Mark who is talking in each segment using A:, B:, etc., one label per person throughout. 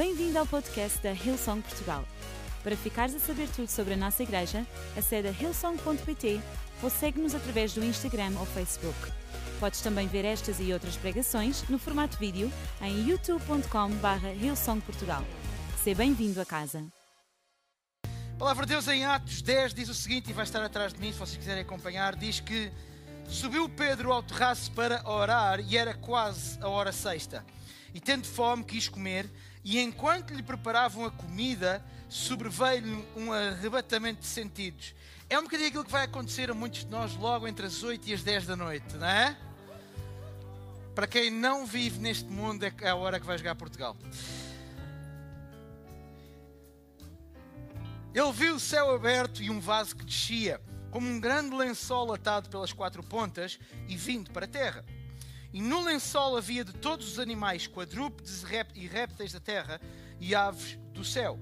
A: Bem-vindo ao podcast da Hillsong Portugal. Para ficares a saber tudo sobre a nossa igreja, acede a hillsong.pt ou segue-nos através do Instagram ou Facebook. Podes também ver estas e outras pregações no formato vídeo em youtube.com.br hillsongportugal. Seja bem-vindo a casa.
B: A palavra de Deus em Atos 10 diz o seguinte, e vai estar atrás de mim se vocês quiserem acompanhar, diz que subiu Pedro ao terraço para orar e era quase a hora sexta. E tendo fome quis comer, e enquanto lhe preparavam a comida, sobreveio-lhe um arrebatamento de sentidos. É um bocadinho aquilo que vai acontecer a muitos de nós logo entre as 8 e as 10 da noite, não é? Para quem não vive neste mundo, é a hora que vai jogar Portugal. Ele viu o céu aberto e um vaso que descia, como um grande lençol atado pelas quatro pontas e vindo para a terra. E no lençol havia de todos os animais, quadrúpedes e répteis da terra e aves do céu.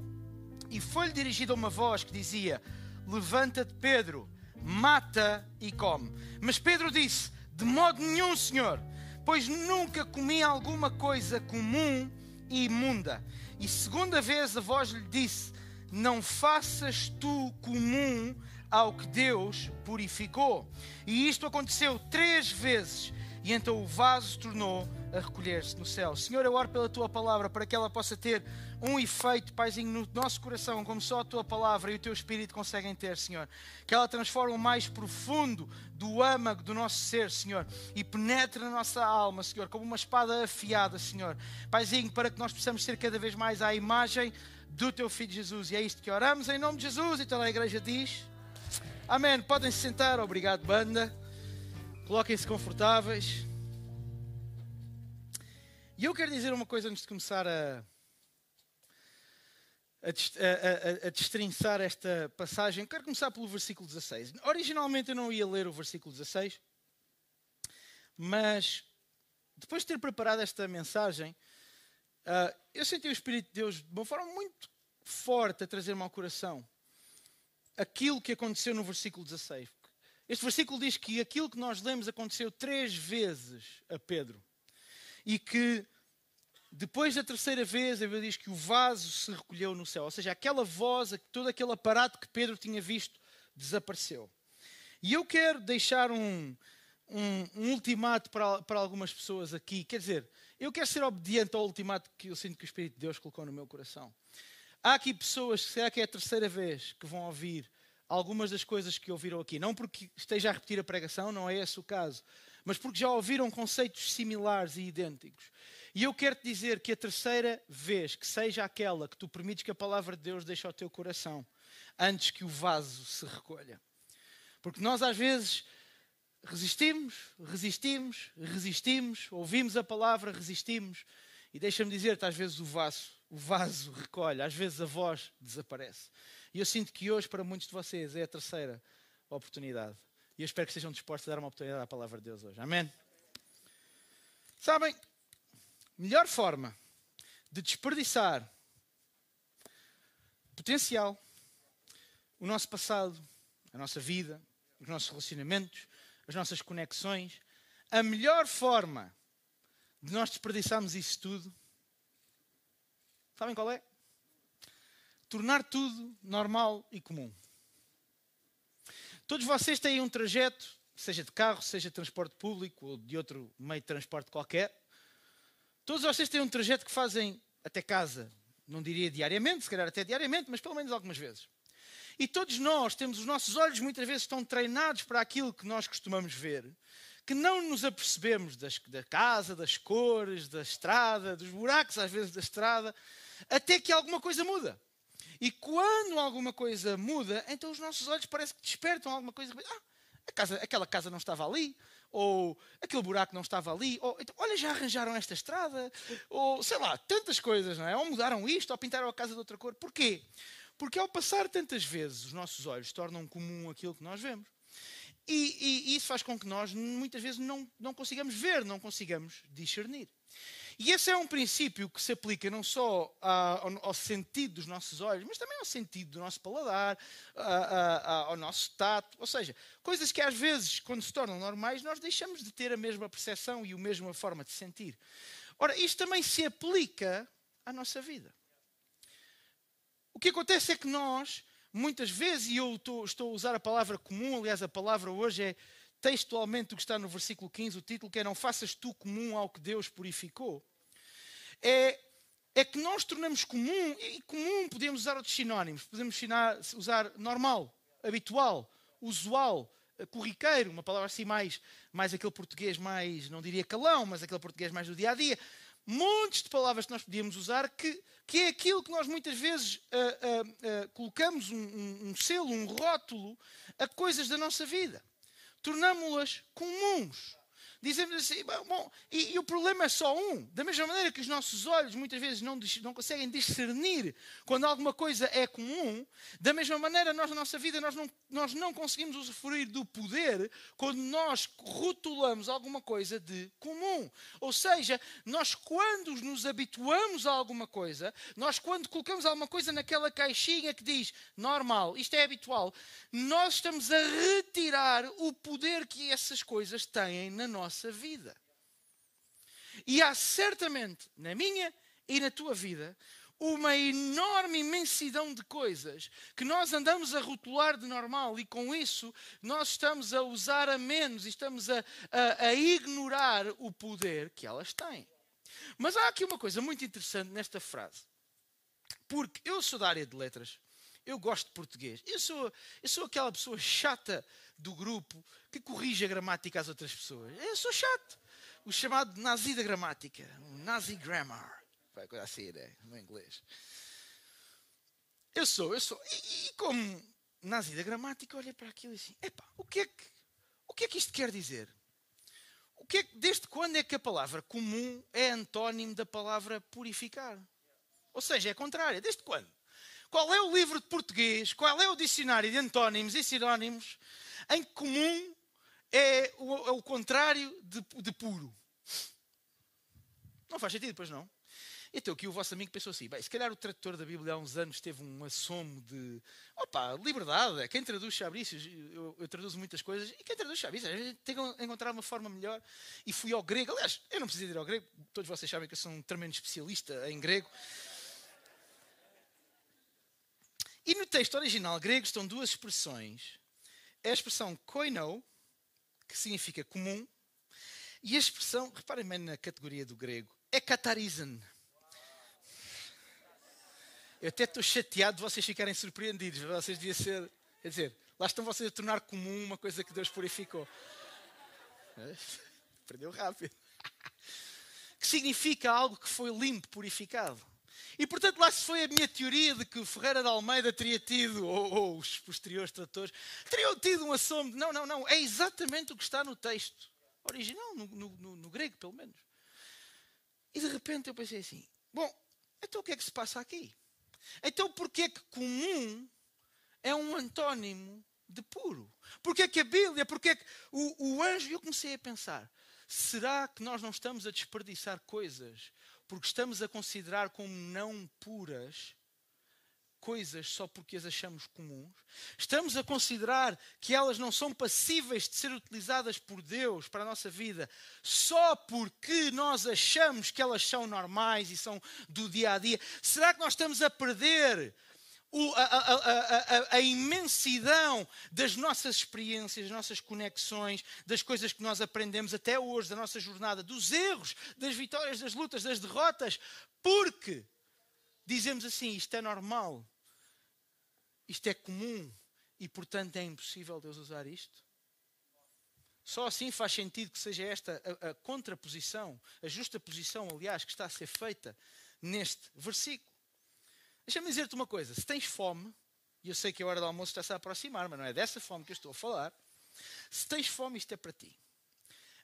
B: E foi-lhe dirigida uma voz que dizia: Levanta-te, Pedro, mata e come. Mas Pedro disse: De modo nenhum, Senhor, pois nunca comi alguma coisa comum e imunda. E segunda vez a voz lhe disse: Não faças tu comum ao que Deus purificou. E isto aconteceu três vezes e então o vaso tornou a recolher-se no céu. Senhor, eu oro pela tua palavra para que ela possa ter um efeito, Paizinho, no nosso coração, como só a tua palavra e o teu espírito conseguem ter, Senhor. Que ela transforme o mais profundo do âmago do nosso ser, Senhor, e penetre na nossa alma, Senhor, como uma espada afiada, Senhor. Paizinho, para que nós possamos ser cada vez mais à imagem do teu filho Jesus. E é isto que oramos em nome de Jesus. E toda a igreja diz: Amém. Podem se sentar. Obrigado, banda. Coloquem-se confortáveis. E eu quero dizer uma coisa antes de começar a, a, a, a, destrinçar esta passagem. Quero começar pelo versículo 16. Originalmente eu não ia ler o versículo 16, mas depois de ter preparado esta mensagem, uh, eu senti o Espírito de Deus de uma forma muito forte a trazer-me ao coração aquilo que aconteceu no versículo 16. Este versículo diz que aquilo que nós lemos aconteceu três vezes a Pedro. E que depois da terceira vez, a Bíblia diz que o vaso se recolheu no céu. Ou seja, aquela voz, todo aquele aparato que Pedro tinha visto, desapareceu. E eu quero deixar um, um, um ultimato para, para algumas pessoas aqui. Quer dizer, eu quero ser obediente ao ultimato que eu sinto que o Espírito de Deus colocou no meu coração. Há aqui pessoas, será que é a terceira vez que vão ouvir algumas das coisas que ouviram aqui. Não porque esteja a repetir a pregação, não é esse o caso, mas porque já ouviram conceitos similares e idênticos. E eu quero te dizer que a terceira vez que seja aquela que tu permites que a palavra de Deus deixe ao teu coração, antes que o vaso se recolha. Porque nós às vezes resistimos, resistimos, resistimos, ouvimos a palavra, resistimos, e deixa-me dizer-te, às vezes o vaso, o vaso recolhe, às vezes a voz desaparece. E eu sinto que hoje, para muitos de vocês, é a terceira oportunidade. E eu espero que estejam dispostos a dar uma oportunidade à palavra de Deus hoje. Amém? Sabem, melhor forma de desperdiçar potencial, o nosso passado, a nossa vida, os nossos relacionamentos, as nossas conexões, a melhor forma de nós desperdiçarmos isso tudo, sabem qual é? Tornar tudo normal e comum. Todos vocês têm um trajeto, seja de carro, seja de transporte público ou de outro meio de transporte qualquer. Todos vocês têm um trajeto que fazem até casa, não diria diariamente, se calhar até diariamente, mas pelo menos algumas vezes. E todos nós temos os nossos olhos muitas vezes estão treinados para aquilo que nós costumamos ver, que não nos apercebemos das, da casa, das cores, da estrada, dos buracos às vezes da estrada, até que alguma coisa muda. E quando alguma coisa muda, então os nossos olhos parece que despertam alguma coisa. Ah, casa, aquela casa não estava ali, ou aquele buraco não estava ali, ou então, olha, já arranjaram esta estrada, ou sei lá, tantas coisas, não é? Ou mudaram isto, ou pintaram a casa de outra cor. Porquê? Porque ao passar tantas vezes, os nossos olhos tornam comum aquilo que nós vemos. E, e, isso faz com que nós, muitas vezes, não, não consigamos ver, não consigamos discernir. E esse é um princípio que se aplica não só ao, ao, sentido dos nossos olhos, mas também ao sentido do nosso paladar, ao nosso tato. Ou seja, coisas que às vezes, quando se tornam normais, nós deixamos de ter a mesma percepção e a mesma forma de sentir. Ora, isto também se aplica à nossa vida. O que acontece é que nós, muitas vezes, e eu estou, a usar a palavra comum, aliás, a palavra hoje é textualmente o que está no versículo 15, o título que é Não faças tu comum ao que Deus purificou. É, é que nós tornamos comum, e comum podemos usar outros sinónimos, podemos usar normal, habitual, usual, eh, corriqueiro, uma palavra assim mais, mais aquele português mais, não diria calão, mas aquele português mais do dia a dia. Montes de palavras que nós podíamos usar que, que é aquilo que nós muitas vezes uh, uh, uh, colocamos um, um, um selo, um rótulo a coisas da nossa vida. Tornámo-las comuns. Dizemos assim, bom, e, e, o problema é só um. Da mesma maneira que os nossos olhos muitas vezes não, não conseguem discernir quando alguma coisa é comum, da mesma maneira nós na nossa vida nós não, nós não conseguimos usufruir do poder quando nós rotulamos alguma coisa de comum. Ou seja, nós quando nos habituamos a alguma coisa, nós quando colocamos alguma coisa naquela caixinha que diz normal, isto é habitual, nós estamos a retirar o poder que essas coisas têm na nossa nossa vida. E há certamente na minha e na tua vida uma enorme imensidão de coisas que nós andamos a rotular de normal e com isso nós estamos a usar a menos e estamos a, a, a ignorar o poder que elas têm. Mas há aqui uma coisa muito interessante nesta frase. Porque eu sou da área de letras, eu gosto de português, eu sou, eu sou aquela pessoa chata do grupo que corrige a gramática às outras pessoas. Eu sou chato. O chamado nazi da gramática. Nazi grammar. Vai coisa assim, né? No inglês. Eu sou, eu sou. E, e como nazi da gramática, olha para aquilo e assim: epá, o que é que, o que, é que isto quer dizer? O que é que, desde quando é que a palavra comum é antónimo da palavra purificar? Ou seja, é contrária. Desde quando? Qual é o livro de português? Qual é o dicionário de antónimos e sinónimos em comum é o, é o contrário de, de, puro. Não faz sentido, pois não? Então aqui o vosso amigo pensou assim, bem, se calhar o tradutor da Bíblia há uns anos teve um assomo de, opa, liberdade, quem traduz Chabrícios, eu, eu, traduzo muitas coisas, e quem traduz Chabrícios, tem que encontrar uma forma melhor, e fui ao grego, aliás, eu não preciso ir ao grego, todos vocês sabem que eu sou um tremendo especialista em grego, e no texto original grego estão duas expressões é a expressão koino, que significa comum, e a expressão, reparem bem na categoria do grego, é katarizan. Eu até estou chateado de vocês ficarem surpreendidos. Vocês deviam ser. Quer dizer, lá estão vocês a tornar comum uma coisa que Deus purificou. Perdeu rápido. Que significa algo que foi limpo, purificado. E portanto, lá se foi a minha teoria de que o Ferreira de Almeida teria tido, ou, ou os posteriores tradutores, teriam tido um assombro. Não, não, não. É exatamente o que está no texto original, no, no, no grego, pelo menos. E de repente eu pensei assim: bom, então o que é que se passa aqui? Então porquê que comum é um antónimo de puro? Porquê é que a Bíblia, porquê é que o, o anjo, eu comecei a pensar, será que nós não estamos a desperdiçar coisas porque estamos a considerar como não puras coisas só porque as achamos comuns. Estamos a considerar que elas não são passíveis de ser utilizadas por Deus para a nossa vida só porque nós achamos que elas são normais e são do dia a dia. Será que nós estamos a perder a, a, a, a, imensidão das nossas experiências, das nossas conexões, das coisas que nós aprendemos até hoje, da nossa jornada, dos erros, das vitórias, das lutas, das derrotas, porque dizemos assim: isto é normal, isto é comum e, portanto, é impossível Deus usar isto. Só assim faz sentido que seja esta a, a contraposição, a justa posição, aliás, que está a ser feita neste versículo. Deixa-me dizer-te uma coisa: se tens fome, e eu sei que a hora do almoço está-se a aproximar, mas não é dessa fome que eu estou a falar. Se tens fome, isto é para ti.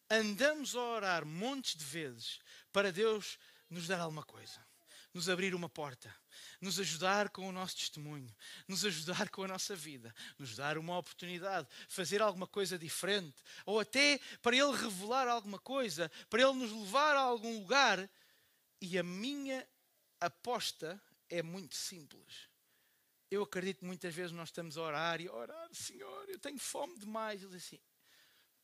B: Andamos a orar montes de vezes para Deus nos dar alguma coisa, nos abrir uma porta, nos ajudar com o nosso testemunho, nos ajudar com a nossa vida, nos dar uma oportunidade, fazer alguma coisa diferente, ou até para Ele revelar alguma coisa, para Ele nos levar a algum lugar. E a minha aposta é muito simples. Eu acredito que muitas vezes nós estamos a orar e a orar, Senhor, eu tenho fome demais. Ele diz assim: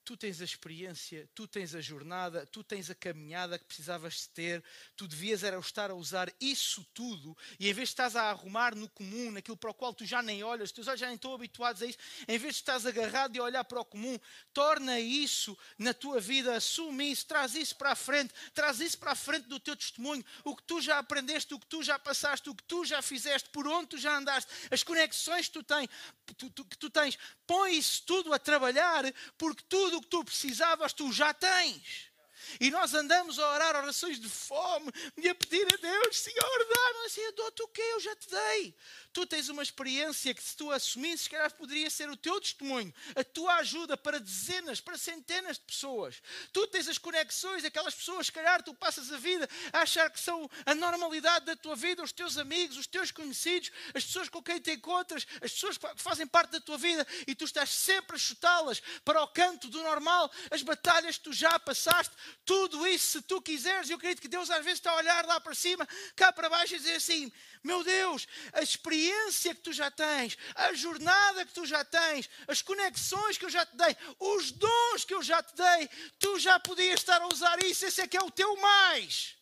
B: tu tens a experiência, tu tens a jornada, tu tens a caminhada que precisavas ter, tu devias era estar a usar isso tudo e em vez de estás a arrumar no comum, naquilo para o qual tu já nem olhas, teus olhos já nem estão habituados a isso, em vez de estás agarrado e olhar para o comum, torna isso na tua vida, assume isso, traz isso para a frente, traz isso para a frente do teu testemunho, o que tu já aprendeste, o que tu já passaste, o que tu já fizeste, por onde tu já andaste, as conexões que tu tens, tu, tu, que tu tens, põe isso tudo a trabalhar, porque tudo o que tu precisavas, tu já tens. E nós andamos a orar orações de fome e a pedir a Deus, Senhor, dá-me assim, eu dou-te o quê? Eu já te dei. Tu tens uma experiência que se tu assumisses, se calhar poderia ser o teu testemunho, a tua ajuda para dezenas, para centenas de pessoas. Tu tens as conexões, aquelas pessoas, se calhar tu passas a vida a achar que são a normalidade da tua vida, os teus amigos, os teus conhecidos, as pessoas com quem te encontras, as pessoas que fazem parte da tua vida e tu estás sempre a chutá-las para o canto do normal, as batalhas que tu já passaste, tudo isso, se tu quiseres, eu acredito que Deus às vezes está a olhar lá para cima, cá para baixo e dizer assim: meu Deus, a experiência que tu já tens, a jornada que tu já tens, as conexões que eu já te dei, os dons que eu já te dei, tu já podias estar a usar isso, esse é que é o teu mais.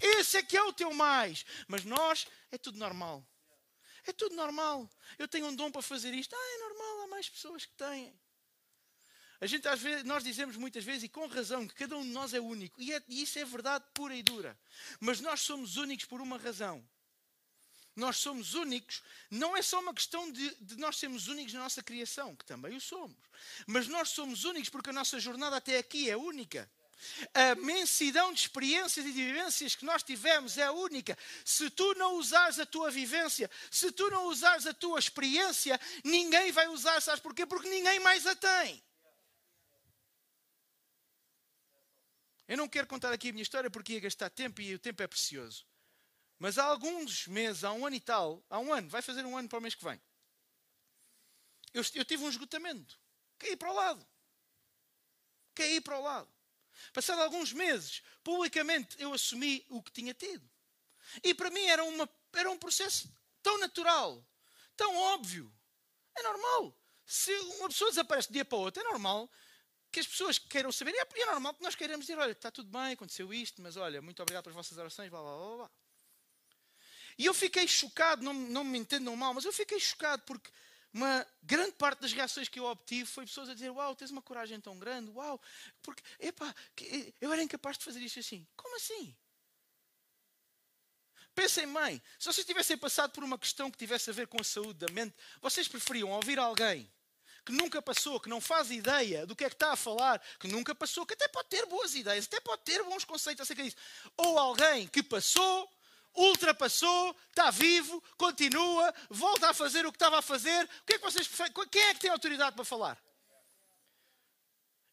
B: Esse é que é o teu mais. Mas nós, é tudo normal. É tudo normal. Eu tenho um dom para fazer isto. Ah, é normal, há mais pessoas que têm. A gente às vezes, nós dizemos muitas vezes, e com razão, que cada um de nós é único. E, é, e isso é verdade pura e dura. Mas nós somos únicos por uma razão nós somos únicos, não é só uma questão de, de, nós sermos únicos na nossa criação, que também o somos, mas nós somos únicos porque a nossa jornada até aqui é única. A mensidão de experiências e de vivências que nós tivemos é única. Se tu não usares a tua vivência, se tu não usares a tua experiência, ninguém vai usar, sabes porquê? Porque ninguém mais a tem. Eu não quero contar aqui a minha história porque ia gastar tempo e o tempo é precioso. Mas há alguns meses, há um ano e tal, há um ano, vai fazer um ano para o mês que vem. Eu, eu tive um esgotamento. Caí para o lado. Caí para o lado. Passado alguns meses, publicamente eu assumi o que tinha tido. E para mim era, uma, era um processo tão natural, tão óbvio. É normal. Se uma pessoa desaparece de um dia para o outro, é normal que as pessoas queiram saber. É, é normal que nós queiramos dizer: olha, está tudo bem, aconteceu isto, mas olha, muito obrigado pelas vossas orações, blá blá blá blá. E eu fiquei chocado, não, não me entendam mal, mas eu fiquei chocado porque uma grande parte das reações que eu obtive foi pessoas a dizer: Uau, tens uma coragem tão grande, uau, porque, epá, eu era incapaz de fazer isto assim. Como assim? Pensem bem, se vocês tivessem passado por uma questão que tivesse a ver com a saúde da mente, vocês preferiam ouvir alguém que nunca passou, que não faz ideia do que é que está a falar, que nunca passou, que até pode ter boas ideias, até pode ter bons conceitos acerca disso, ou alguém que passou, ultrapassou, está vivo, continua, volta a fazer o que estava a fazer. O que é que vocês Quem é que tem autoridade para falar?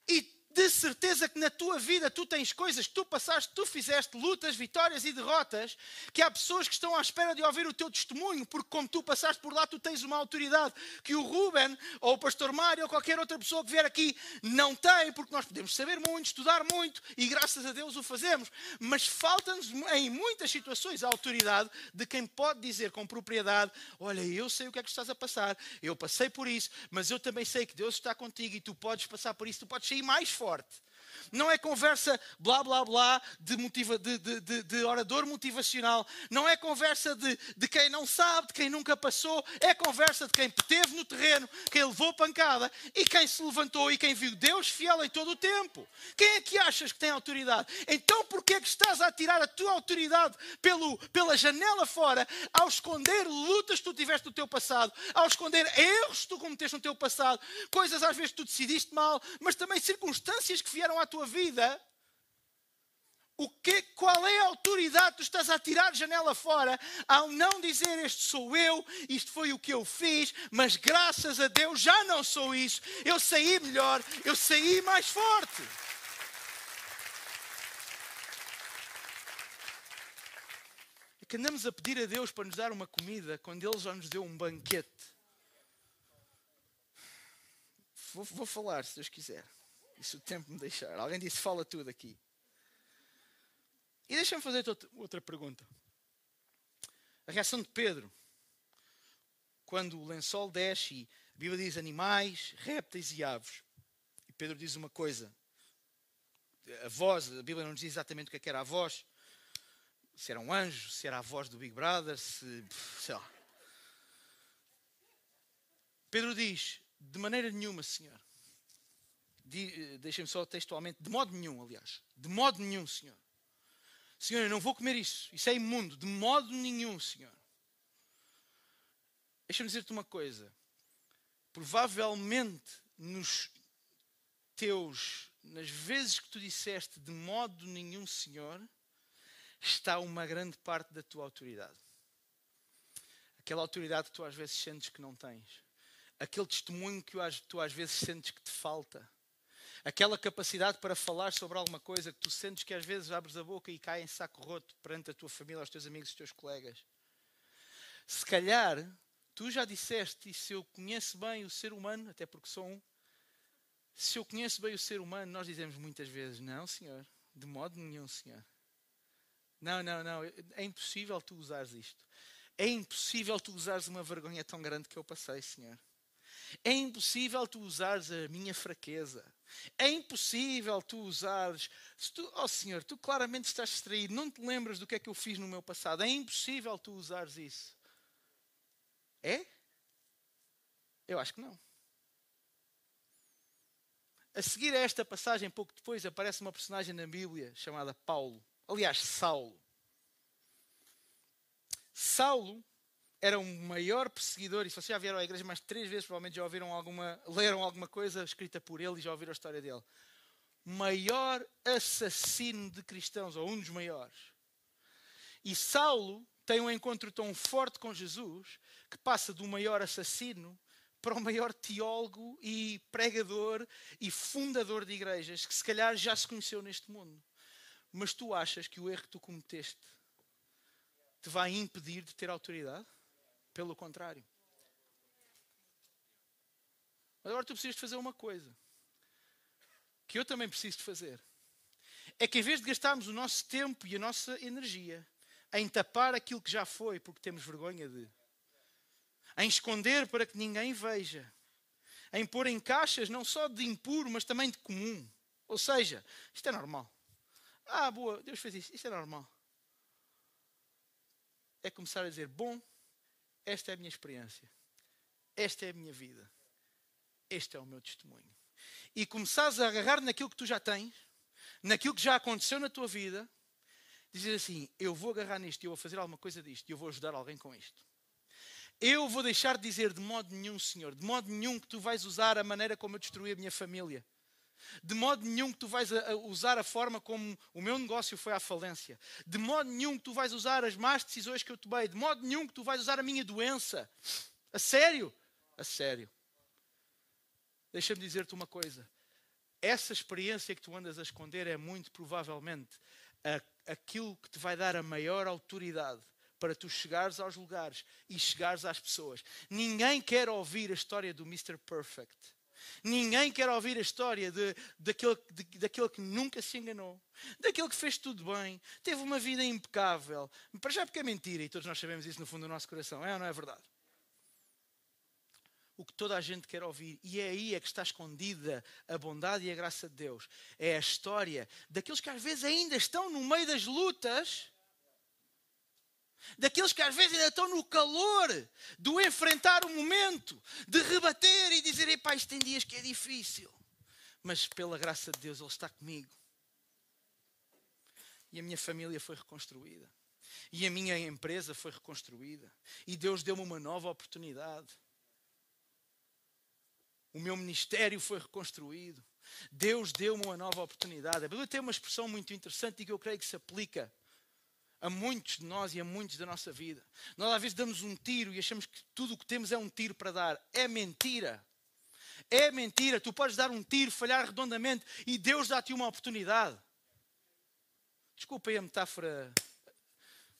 B: E de certeza que na tua vida tu tens coisas que tu passaste, tu fizeste, lutas, vitórias e derrotas, que há pessoas que estão à espera de ouvir o teu testemunho, porque como tu passaste por lá, tu tens uma autoridade que o Ruben, ou o pastor Mário, ou qualquer outra pessoa que vier aqui não tem, porque nós podemos saber muito, estudar muito, e graças a Deus o fazemos, mas falta-nos em muitas situações a autoridade de quem pode dizer com propriedade, olha, eu sei o que é que estás a passar, eu passei por isso, mas eu também sei que Deus está contigo e tu podes passar por isso, tu podes sair mais forte. Não é conversa blá blá blá de, motiva, de, de, de, orador motivacional. Não é conversa de, quem não sabe, de quem nunca passou. É conversa de quem esteve no terreno, quem levou pancada e quem se levantou e quem viu Deus fiel em todo o tempo. Quem é que achas que tem autoridade? Então porquê é que estás a tirar a tua autoridade pelo, pela janela fora ao esconder lutas que tu tiveste no teu passado, ao esconder erros que tu cometeste no teu passado, coisas às vezes que tu decidiste mal, mas também circunstâncias que vieram à tua vida, o que, qual é a autoridade que tu estás a tirar janela fora ao não dizer este sou eu, isto foi o que eu fiz, mas graças a Deus já não sou isso, eu saí melhor, eu saí mais forte. É que andamos a pedir a Deus para nos dar uma comida quando Ele já nos deu um banquete. Vou, vou falar, se Deus quiser. E se o tempo me deixar. Alguém disse, fala tudo aqui. E deixa-me fazer outra pergunta. A reação de Pedro, quando o lençol desce e a Bíblia diz animais, répteis e aves. Pedro diz uma coisa. A voz, a Bíblia não diz exatamente o que, é era a voz. Se era um anjo, se era a voz do Big Brother, se. sei lá. Pedro diz: de maneira nenhuma, Senhor. Deixem-me só textualmente, de modo nenhum, aliás. De modo nenhum, Senhor. Senhor, eu não vou comer isso. Isso é imundo. De modo nenhum, Senhor. Deixa-me dizer-te uma coisa. Provavelmente nos teus, nas vezes que tu disseste de modo nenhum, Senhor, está uma grande parte da tua autoridade. Aquela autoridade que tu às vezes sentes que não tens. Aquele testemunho que tu às vezes sentes que te falta aquela capacidade para falar sobre alguma coisa que tu sentes que às vezes abres a boca e cai em saco roto perante a tua família, os teus amigos, os teus colegas. Se calhar, tu já disseste, e se eu conheço bem o ser humano, até porque sou um, se eu conheço bem o ser humano, nós dizemos muitas vezes: Não, senhor, de modo nenhum, senhor. Não, não, não, é impossível tu usares isto. É impossível tu usares uma vergonha tão grande que eu passei, senhor. É impossível tu usares a minha fraqueza. É impossível tu usares. Tu, oh Senhor, tu claramente estás distraído, não te lembras do que é que eu fiz no meu passado. É impossível tu usares isso. É? Eu acho que não. A seguir a esta passagem, pouco depois, aparece uma personagem na Bíblia chamada Paulo. Aliás, Saulo. Saulo era o maior perseguidor, e se vocês já vieram à igreja mais de três vezes, provavelmente já ouviram alguma, leram alguma coisa escrita por ele e já ouviram a história dele. Maior assassino de cristãos, ou um dos maiores. E Saulo tem um encontro tão forte com Jesus que passa do maior assassino para o maior teólogo e pregador e fundador de igrejas que se calhar já se conheceu neste mundo. Mas tu achas que o erro que tu cometeste te vai impedir de ter autoridade? Pelo contrário. Mas agora tu precisas de fazer uma coisa. Que eu também preciso de fazer. É que em vez de gastarmos o nosso tempo e a nossa energia em tapar aquilo que já foi, porque temos vergonha de, em esconder para que ninguém veja, em pôr em caixas não só de impuro, mas também de comum. Ou seja, isto é normal. Ah, boa, Deus fez isso, isto é normal. É começar a dizer: bom, esta é a minha experiência. Esta é a minha vida. Este é o meu testemunho. E começares a agarrar naquilo que tu já tens, naquilo que já aconteceu na tua vida, dizer assim: Eu vou agarrar nisto, eu vou fazer alguma coisa disto, eu vou ajudar alguém com isto. Eu vou deixar de dizer de modo nenhum, Senhor, de modo nenhum que tu vais usar a maneira como eu destruí a minha família. De modo nenhum que tu vais usar a forma como o meu negócio foi à falência. De modo nenhum que tu vais usar as más decisões que eu tomei. De modo nenhum que tu vais usar a minha doença. A sério? A sério. Deixa-me dizer-te uma coisa. Essa experiência que tu andas a esconder é muito provavelmente aquilo que te vai dar a maior autoridade para tu chegares aos lugares e chegares às pessoas. Ninguém quer ouvir a história do Mr. Perfect. Ninguém quer ouvir a história de, daquele, de, daquele que nunca se enganou, daquele que fez tudo bem, teve uma vida impecável. Para já porque é mentira e todos nós sabemos isso no fundo do nosso coração, é ou não é verdade? O que toda a gente quer ouvir, e é aí é que está escondida a bondade e a graça de Deus, é a história daqueles que às vezes ainda estão no meio das lutas daqueles que às vezes ainda estão no calor do enfrentar o momento, de rebater e dizer: Epá, isto tem dias que é difícil, mas pela graça de Deus Ele está comigo. E a minha família foi reconstruída, e a minha empresa foi reconstruída, e Deus deu-me uma nova oportunidade. O meu ministério foi reconstruído. Deus deu-me uma nova oportunidade. A Bíblia tem uma expressão muito interessante e que eu creio que se aplica a muitos de nós e a muitos da nossa vida. Nós às vezes damos um tiro e achamos que tudo o que temos é um tiro para dar. É mentira. É mentira. Tu podes dar um tiro, falhar redondamente e Deus dá-te uma oportunidade. Desculpa a metáfora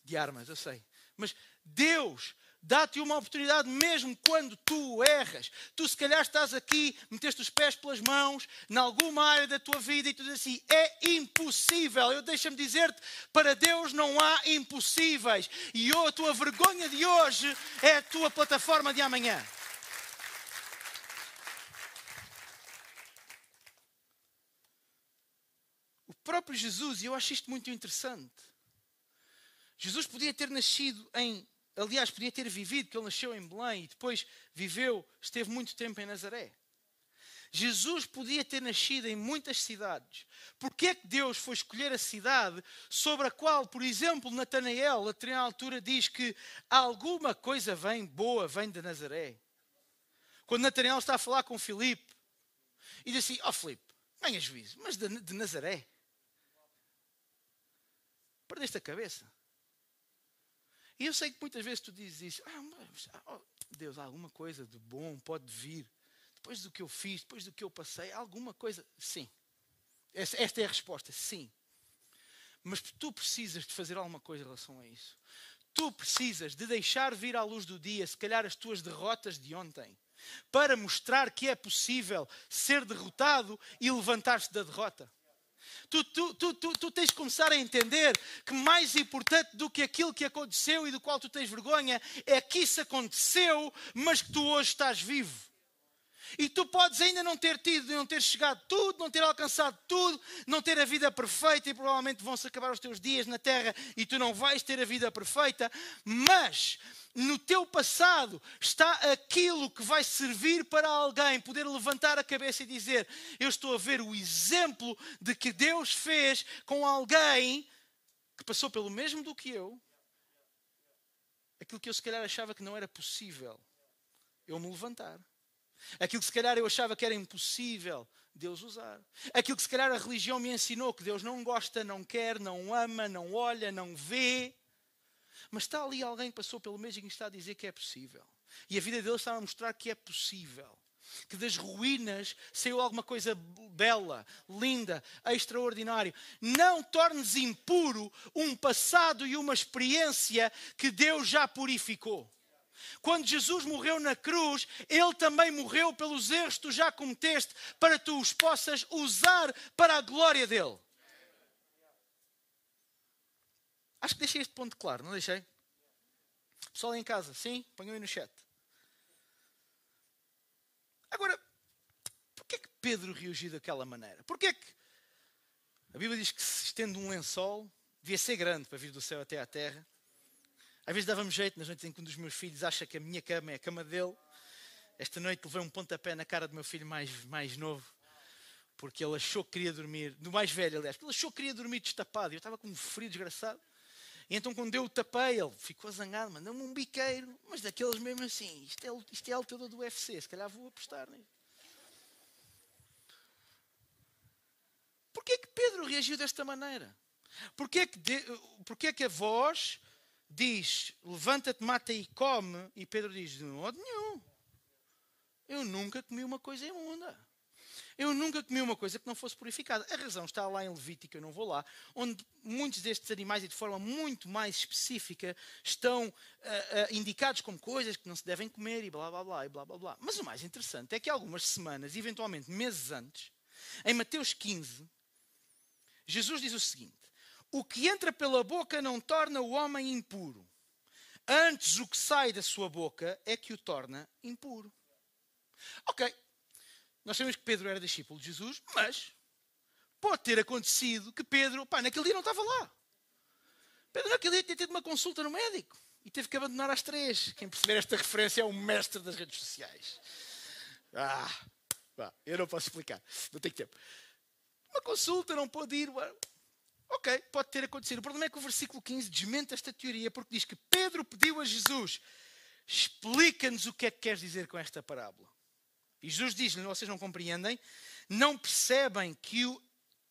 B: de armas, eu sei. Mas Deus dá-te uma oportunidade mesmo quando tu erras. Tu se calhar estás aqui, meteste os pés pelas mãos, em alguma área da tua vida e tu dizes assim, é impossível. Eu deixa-me dizer-te, para Deus não há impossíveis. E a tua vergonha de hoje é a tua plataforma de amanhã. próprio Jesus, e eu acho isto muito interessante, Jesus podia ter nascido em, aliás, podia ter vivido, que ele nasceu em Belém e depois viveu, esteve muito tempo em Nazaré. Jesus podia ter nascido em muitas cidades. Porquê é que Deus foi escolher a cidade sobre a qual, por exemplo, Natanael, a determinada altura, diz que alguma coisa vem boa, vem de Nazaré? Quando Natanael está a falar com Filipe e diz assim: Ó oh, Filipe, tenha juízo, mas de, de Nazaré? Perdeste a cabeça. E eu sei que muitas vezes tu dizes isso: ah, mas, oh, Deus, alguma coisa de bom pode vir depois do que eu fiz, depois do que eu passei, alguma coisa. Sim. Esta é a resposta, sim. Mas tu precisas de fazer alguma coisa em relação a isso. Tu precisas de deixar vir à luz do dia, se calhar, as tuas derrotas de ontem, para mostrar que é possível ser derrotado e levantar-se da derrota. Tu, tu, tu, tu, tu tens de começar a entender que mais importante do que aquilo que aconteceu e do qual tu tens vergonha é que isso aconteceu, mas que tu hoje estás vivo. E tu podes ainda não ter tido, não ter chegado tudo, não ter alcançado tudo, não ter a vida perfeita e provavelmente vão-se acabar os teus dias na terra e tu não vais ter a vida perfeita, mas no teu passado está aquilo que vai servir para alguém poder levantar a cabeça e dizer: Eu estou a ver o exemplo de que Deus fez com alguém que passou pelo mesmo do que eu, aquilo que eu se calhar achava que não era possível eu me levantar. Aquilo que se calhar eu achava que era impossível Deus usar. Aquilo que se calhar a religião me ensinou que Deus não gosta, não quer, não ama, não olha, não vê. Mas está ali alguém que passou pelo mesmo e está a dizer que é possível. E a vida dele está a mostrar que é possível. Que das ruínas saiu alguma coisa bela, linda, extraordinária. Não tornes impuro um passado e uma experiência que Deus já purificou. Quando Jesus morreu na cruz, Ele também morreu pelos erros que tu já cometeste, para que tu os possas usar para a glória dEle. Acho que deixei este ponto claro, não deixei? Pessoal em casa, sim? Ponham aí no chat. Agora, porquê é que Pedro reagiu daquela maneira? Porquê é que a Bíblia diz que se estende um lençol, devia ser grande para vir do céu até à terra. Às vezes dava-me jeito nas noites em que um dos meus filhos acha que a minha cama é a cama dele. Esta noite levei um pontapé na cara do meu filho mais, mais novo, porque ele achou que queria dormir, do mais velho, aliás, ele achou que queria dormir destapado. Eu estava com um frio desgraçado. E então, quando eu o tapei, ele ficou zangado, mandou-me um biqueiro, mas daqueles mesmo assim: isto é, isto é a lutador do UFC, se calhar vou apostar nisso. Porquê que Pedro reagiu desta maneira? Porquê que, de, porquê que a voz diz: Levanta-te, mata e come. E Pedro diz: De modo nenhum. Eu nunca comi uma coisa imunda. Eu nunca comi uma coisa que não fosse purificada. A razão está lá em Levítico, eu não vou lá, onde muitos destes animais, e de forma muito mais específica, estão uh, uh, indicados como coisas que não se devem comer e blá blá blá e blá blá blá. Mas o mais interessante é que algumas semanas, eventualmente meses antes, em Mateus 15, Jesus diz o seguinte: o que entra pela boca não torna o homem impuro. Antes, o que sai da sua boca é que o torna impuro. Ok, nós sabemos que Pedro era discípulo de Jesus, mas pode ter acontecido que Pedro, pá, naquele dia não estava lá. Pedro naquele dia tinha tido uma consulta no médico e teve que abandonar às três. Quem perceber esta referência é o mestre das redes sociais. Ah, pá, eu não posso explicar, não tenho tempo. Uma consulta, não pode ir. Ok, pode ter acontecido. O problema é que o versículo 15 desmente esta teoria porque diz que Pedro pediu a Jesus: explica-nos o que é que queres dizer com esta parábola. E Jesus diz-lhe: vocês não compreendem, não percebem que o,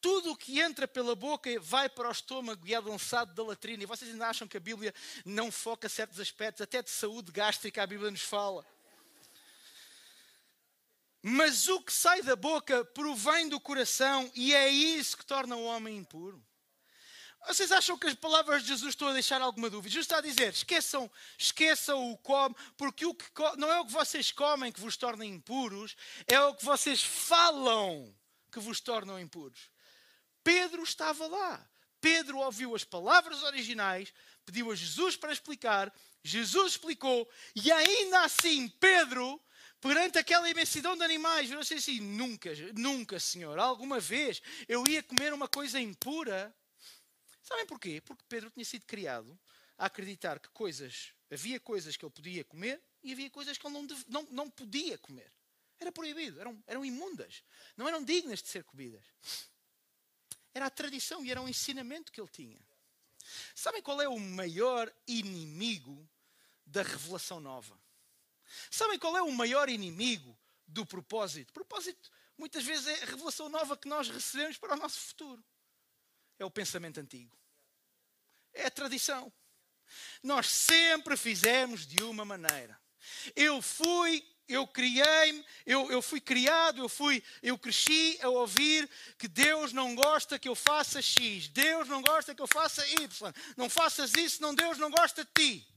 B: tudo o que entra pela boca vai para o estômago e é lançado da latrina. E vocês ainda acham que a Bíblia não foca certos aspectos, até de saúde gástrica, a Bíblia nos fala. Mas o que sai da boca provém do coração e é isso que torna o homem impuro. Vocês acham que as palavras de Jesus estão a deixar alguma dúvida? Jesus está a dizer: esqueçam, esqueçam o come, porque o que não é o que vocês comem que vos torna impuros, é o que vocês falam que vos tornam impuros. Pedro estava lá. Pedro ouviu as palavras originais, pediu a Jesus para explicar, Jesus explicou, e ainda assim Pedro perante aquela imensidão de animais, virou-se assim: nunca, nunca, Senhor, alguma vez eu ia comer uma coisa impura. Sabem porquê? Porque Pedro tinha sido criado a acreditar que coisas, havia coisas que ele podia comer e havia coisas que ele não, não, não podia comer. Era proibido, eram, eram imundas, não eram dignas de ser comidas. Era a tradição e era um ensinamento que ele tinha. Sabem qual é o maior inimigo da revelação nova? Sabem qual é o maior inimigo do propósito? Propósito, muitas vezes, é a revelação nova que nós recebemos para o nosso futuro. É o pensamento antigo. É tradição. Nós sempre fizemos de uma maneira. Eu fui eu criei-me, eu, eu fui criado, eu fui, eu cresci a ouvir que Deus não gosta que eu faça X, Deus não gosta que eu faça Y, não faças isso, não Deus não gosta de ti.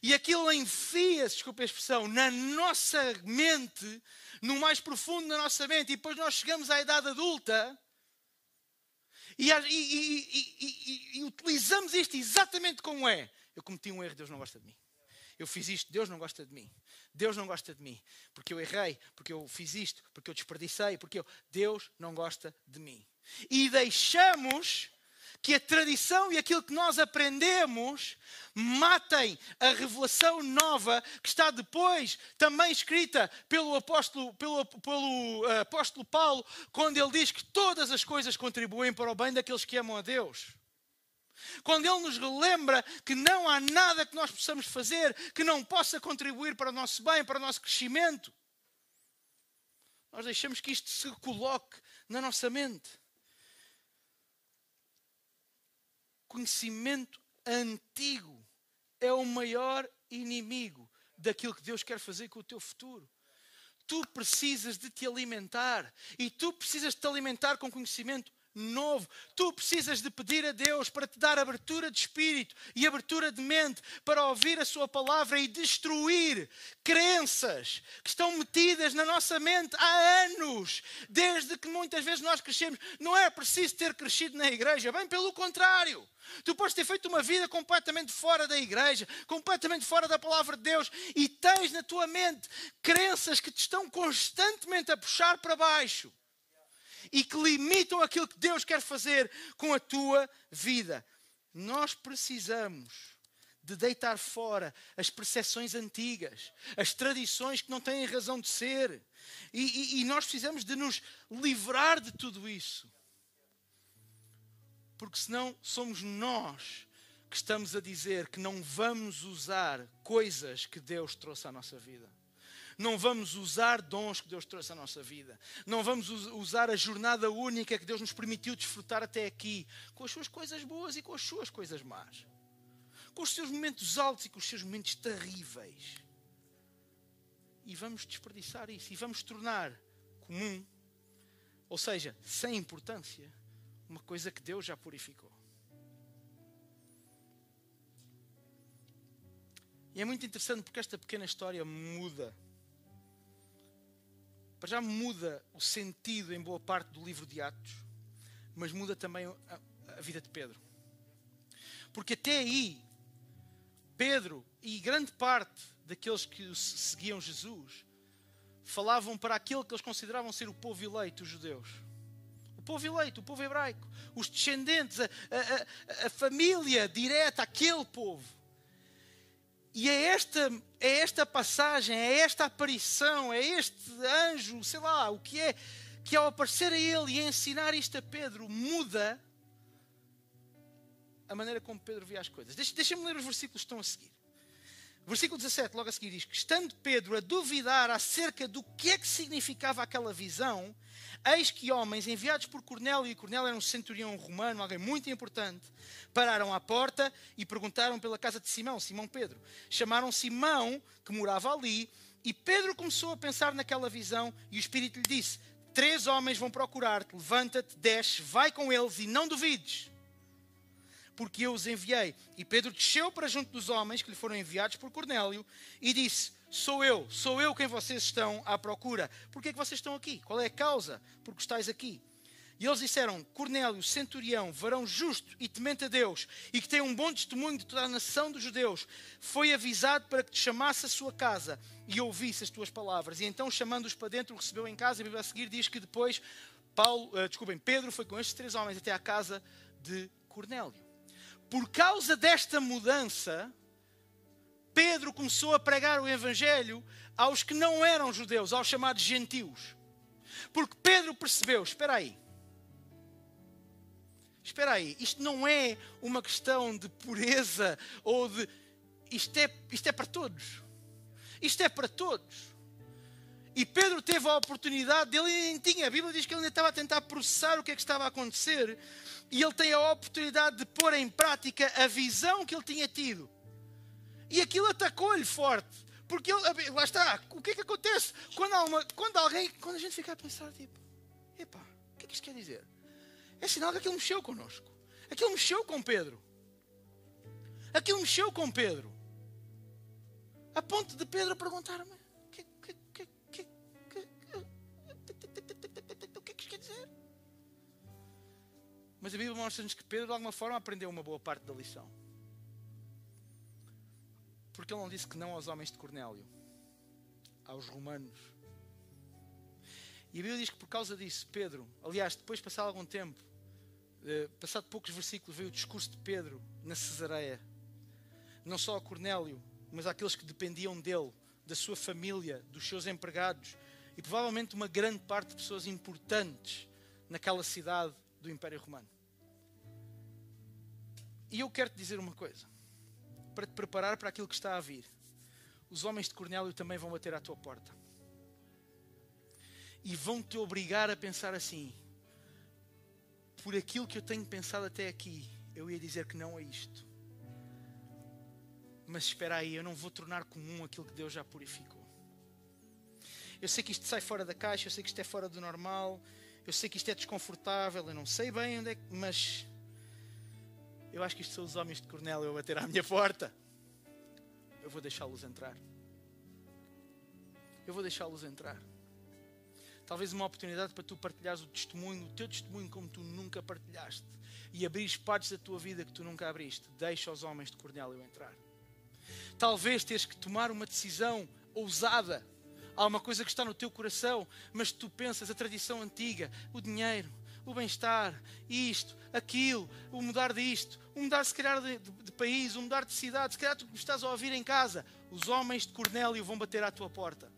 B: E aquilo enfia-se, desculpa a expressão, na nossa mente, no mais profundo da nossa mente, e depois nós chegamos à idade adulta e, e, e, utilizamos isto exatamente como é. Eu cometi um erro, Deus não gosta de mim. Eu fiz isto, Deus não gosta de mim. Deus não gosta de mim. Porque eu errei, porque eu fiz isto, porque eu desperdicei, porque eu... Deus não gosta de mim. E deixamos que a tradição e aquilo que nós aprendemos matem a revelação nova que está depois também escrita pelo apóstolo, pelo, pelo uh, apóstolo Paulo, quando ele diz que todas as coisas contribuem para o bem daqueles que amam a Deus. Quando Ele nos relembra que não há nada que nós possamos fazer que não possa contribuir para o nosso bem, para o nosso crescimento, nós deixamos que isto se coloque na nossa mente. Conhecimento antigo é o maior inimigo daquilo que Deus quer fazer com o teu futuro. Tu precisas de te alimentar e tu precisas de te alimentar com conhecimento novo. Tu precisas de pedir a Deus para te dar abertura de espírito e abertura de mente para ouvir a Sua palavra e destruir crenças que estão metidas na nossa mente há anos, desde que muitas vezes nós crescemos. Não é preciso ter crescido na igreja, bem pelo contrário. Tu podes ter feito uma vida completamente fora da igreja, completamente fora da palavra de Deus e tens na tua mente crenças que te estão constantemente a puxar para baixo e que limitam aquilo que Deus quer fazer com a tua vida. Nós precisamos de deitar fora as percepções antigas, as tradições que não têm razão de ser. E, e, e nós precisamos de nos livrar de tudo isso. Porque senão somos nós que estamos a dizer que não vamos usar coisas que Deus trouxe à nossa vida não vamos usar dons que Deus trouxe à nossa vida, não vamos usar a jornada única que Deus nos permitiu desfrutar até aqui, com as suas coisas boas e com as suas coisas más, com os seus momentos altos e com os seus momentos terríveis. E vamos desperdiçar isso e vamos tornar comum, ou seja, sem importância, uma coisa que Deus já purificou. E é muito interessante porque esta pequena história muda para já muda o sentido em boa parte do livro de Atos, mas muda também a, a vida de Pedro. Porque até aí, Pedro e grande parte daqueles que seguiam Jesus falavam para aquele que eles consideravam ser o povo eleito, os judeus. O povo eleito, o povo hebraico, os descendentes, a, a, a família direta, aquele povo. E é esta, é esta passagem, é esta aparição, é este anjo, sei lá, o que é, que ao aparecer a ele e ensinar isto a Pedro, muda a maneira como Pedro via as coisas. Deixa-me ler os versículos que estão a seguir. Versículo 17, logo a seguir, diz que estando Pedro a duvidar acerca do que é que significava aquela visão, eis que homens enviados por Cornélio, e Cornélio era um centurião romano, alguém muito importante, pararam à porta e perguntaram pela casa de Simão, Simão Pedro. Chamaram Simão, que morava ali, e Pedro começou a pensar naquela visão, e o Espírito lhe disse: Três homens vão procurar-te, levanta-te, desce, vai com eles e não duvides porque eu os enviei. E Pedro desceu para junto dos homens que lhe foram enviados por Cornélio e disse: Sou eu, sou eu quem vocês estão à procura. Por que é que vocês estão aqui? Qual é a causa por que estáis aqui? E eles disseram: Cornélio, centurião, varão justo e temente a Deus, e que tem um bom testemunho de toda a nação dos judeus, foi avisado para que te chamasse a sua casa e ouvisse as tuas palavras. E então, chamando-os para dentro, o recebeu em casa. E a Bíblia a seguir diz que depois Paulo, uh, desculpem, Pedro foi com estes três homens até à casa de Cornélio. Por causa desta mudança, Pedro começou a pregar o evangelho aos que não eram judeus, aos chamados gentios. Porque Pedro percebeu, espera aí, espera aí, isto não é uma questão de pureza ou de. Isto é, isto é para todos. Isto é para todos. E Pedro teve a oportunidade, ele nem tinha, a Bíblia diz que ele ainda estava a tentar processar o que é que estava a acontecer, e ele tem a oportunidade de pôr em prática a visão que ele tinha tido. E aquilo atacou-lhe forte. Porque ele, lá está, o que é que acontece quando, uma, quando alguém, quando a gente fica a pensar, tipo, epá, o que é que isto quer dizer? é sinal que aquilo mexeu connosco. Aquilo mexeu com Pedro. Aquilo mexeu com Pedro. A ponto de Pedro perguntar-me: Mas a Bíblia mostra-nos que Pedro, de alguma forma, aprendeu uma boa parte da lição. Porque ele não disse que não aos homens de Cornélio, aos romanos. E a Bíblia diz que por causa disso, Pedro, aliás, depois de passar algum tempo, eh, passado poucos versículos, veio o discurso de Pedro na Cesareia. Não só a Cornélio, mas àqueles que dependiam dele, da sua família, dos seus empregados e provavelmente uma grande parte de pessoas importantes naquela cidade do Império Romano. E eu quero te dizer uma coisa, para te preparar para aquilo que está a vir. Os homens de Cornélio também vão bater à tua porta. E vão te obrigar a pensar assim: por aquilo que eu tenho pensado até aqui, eu ia dizer que não a isto. Mas espera aí, eu não vou tornar comum aquilo que Deus já purificou. Eu sei que isto sai fora da caixa, eu sei que isto é fora do normal, eu sei que isto é desconfortável, eu não sei bem onde é que. Mas eu acho que isto são os homens de Cornélio a bater à minha porta. Eu vou deixá-los entrar. Eu vou deixá-los entrar. Talvez uma oportunidade para tu partilhares o testemunho, o teu testemunho como tu nunca partilhaste. E abrires partes da tua vida que tu nunca abriste. Deixa os homens de Cornélio entrar. Talvez tens que tomar uma decisão ousada. Há uma coisa que está no teu coração, mas tu pensas a tradição antiga, o dinheiro, o bem-estar, isto, aquilo, o mudar disto, o mudar se calhar de, de, de, país, o mudar de cidade, se calhar tu estás a ouvir em casa. Os homens de Cornélio vão bater à tua porta.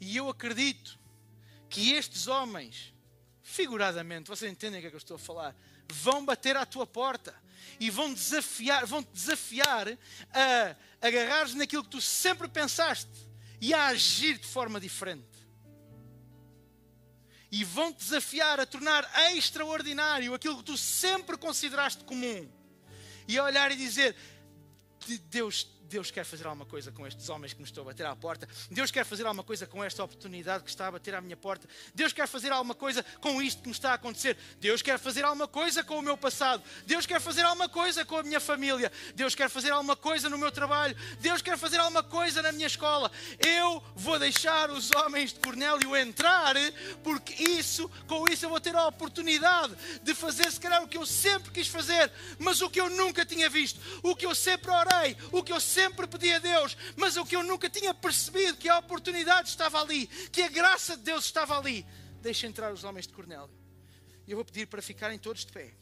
B: E eu acredito que estes homens, figuradamente, vocês entendem o que é que eu estou a falar, vão bater à tua porta e vão desafiar, vão te desafiar a agarrares naquilo que tu sempre pensaste e a agir de forma diferente. E vão te desafiar a tornar extraordinário aquilo que tu sempre consideraste comum. E a olhar e dizer: Deus Deus quer fazer alguma coisa com estes homens que me estão a bater à porta. Deus quer fazer alguma coisa com esta oportunidade que está a bater à minha porta. Deus quer fazer alguma coisa com isto que me está a acontecer. Deus quer fazer alguma coisa com o meu passado. Deus quer fazer alguma coisa com a minha família. Deus quer fazer alguma coisa no meu trabalho. Deus quer fazer alguma coisa na minha escola. Eu vou deixar os homens de Cornélio entrar, porque isso, com isso eu vou ter a oportunidade de fazer se calhar o que eu sempre quis fazer, mas o que eu nunca tinha visto, o que eu sempre orei, o que eu sempre sempre pedi a Deus, mas o que eu nunca tinha percebido, que a oportunidade estava ali, que a graça de Deus estava ali. Deixa entrar os homens de Cornélio. E eu vou pedir para ficarem todos de pé.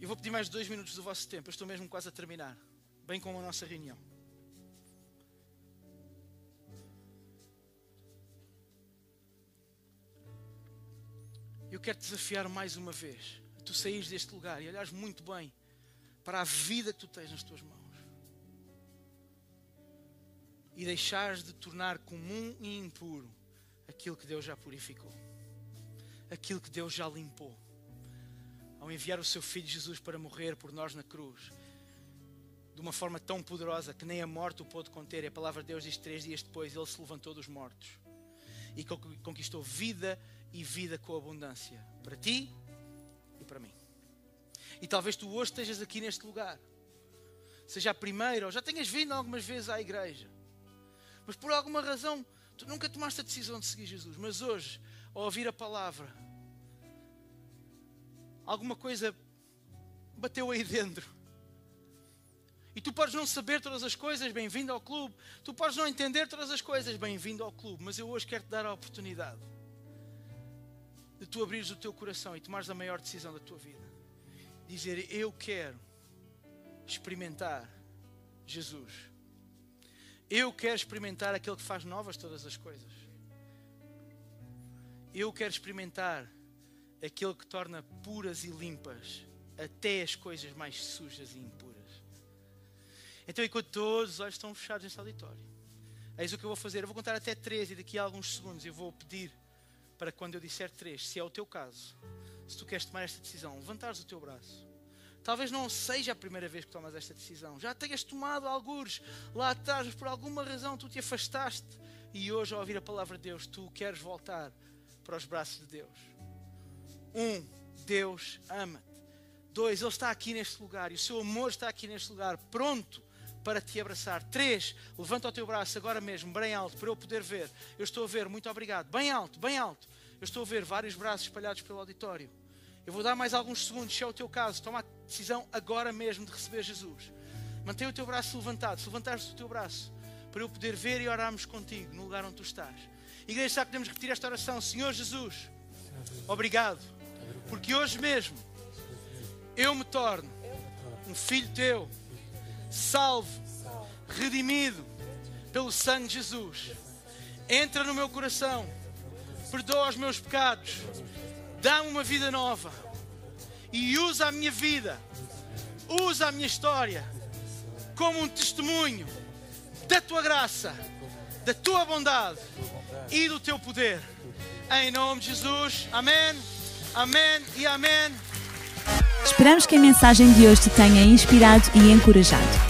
B: Eu vou pedir mais dois minutos do vosso tempo. Eu estou mesmo quase a terminar. Bem como a nossa reunião. Eu quero desafiar mais uma vez tu saís deste lugar e olhares muito bem para a vida que tu tens nas tuas mãos e deixares de tornar comum e impuro aquilo que Deus já purificou, aquilo que Deus já limpou, ao enviar o seu Filho Jesus para morrer por nós na cruz, de uma forma tão poderosa que nem a morte o pôde conter. E a palavra de Deus diz: três dias depois ele se levantou dos mortos e conquistou vida e vida com abundância para ti para mim. E talvez tu hoje estejas aqui neste lugar, seja a primeira, ou já tenhas vindo algumas vezes à igreja, mas por alguma razão tu nunca tomaste a decisão de seguir Jesus, mas hoje, ao ouvir a palavra, alguma coisa bateu aí dentro. E tu podes não saber todas as coisas, bem-vindo ao clube. Tu podes não entender todas as coisas, bem-vindo ao clube. Mas eu hoje quero te dar a oportunidade de tu abrires o teu coração e tomares a maior decisão da tua vida. Dizer: Eu quero experimentar Jesus. Eu quero experimentar aquele que faz novas todas as coisas. Eu quero experimentar aquele que torna puras e limpas até as coisas mais sujas e impuras. Então, enquanto todos os olhos estão fechados neste auditório, eis o que eu vou fazer. Eu vou contar até três e daqui a alguns segundos eu vou pedir para quando eu disser três, se é o teu caso, se tu queres tomar esta decisão, levantares o teu braço. Talvez não seja a primeira vez que tomas esta decisão. Já tenhas tomado alguns lá atrás, mas por alguma razão tu te afastaste e hoje, ao ouvir a palavra de Deus, tu queres voltar para os braços de Deus. Um, Deus ama-te. Dois, Ele está aqui neste lugar e o seu amor está aqui neste lugar, pronto para te abraçar. Três, levanta o teu braço agora mesmo, bem alto, para eu poder ver. Eu estou a ver, muito obrigado. Bem alto, bem alto. Eu estou a ver vários braços espalhados pelo auditório. Eu vou dar mais alguns segundos, se é o teu caso. Toma a decisão agora mesmo de receber Jesus. Mantenha o teu braço levantado. Se levantares o teu braço, para eu poder ver e orarmos contigo no lugar onde tu estás. Igreja, sabe podemos repetir esta oração? Senhor Jesus, obrigado, porque hoje mesmo eu me torno um filho teu, salvo, redimido pelo sangue de Jesus. Entra no meu coração, perdoa os meus pecados, dá-me uma vida nova e usa a minha vida, usa a minha história como um testemunho da tua graça, da tua bondade e do teu poder. Em nome de Jesus, amém, amém e amém.
A: Esperamos que a mensagem de hoje te tenha inspirado e encorajado.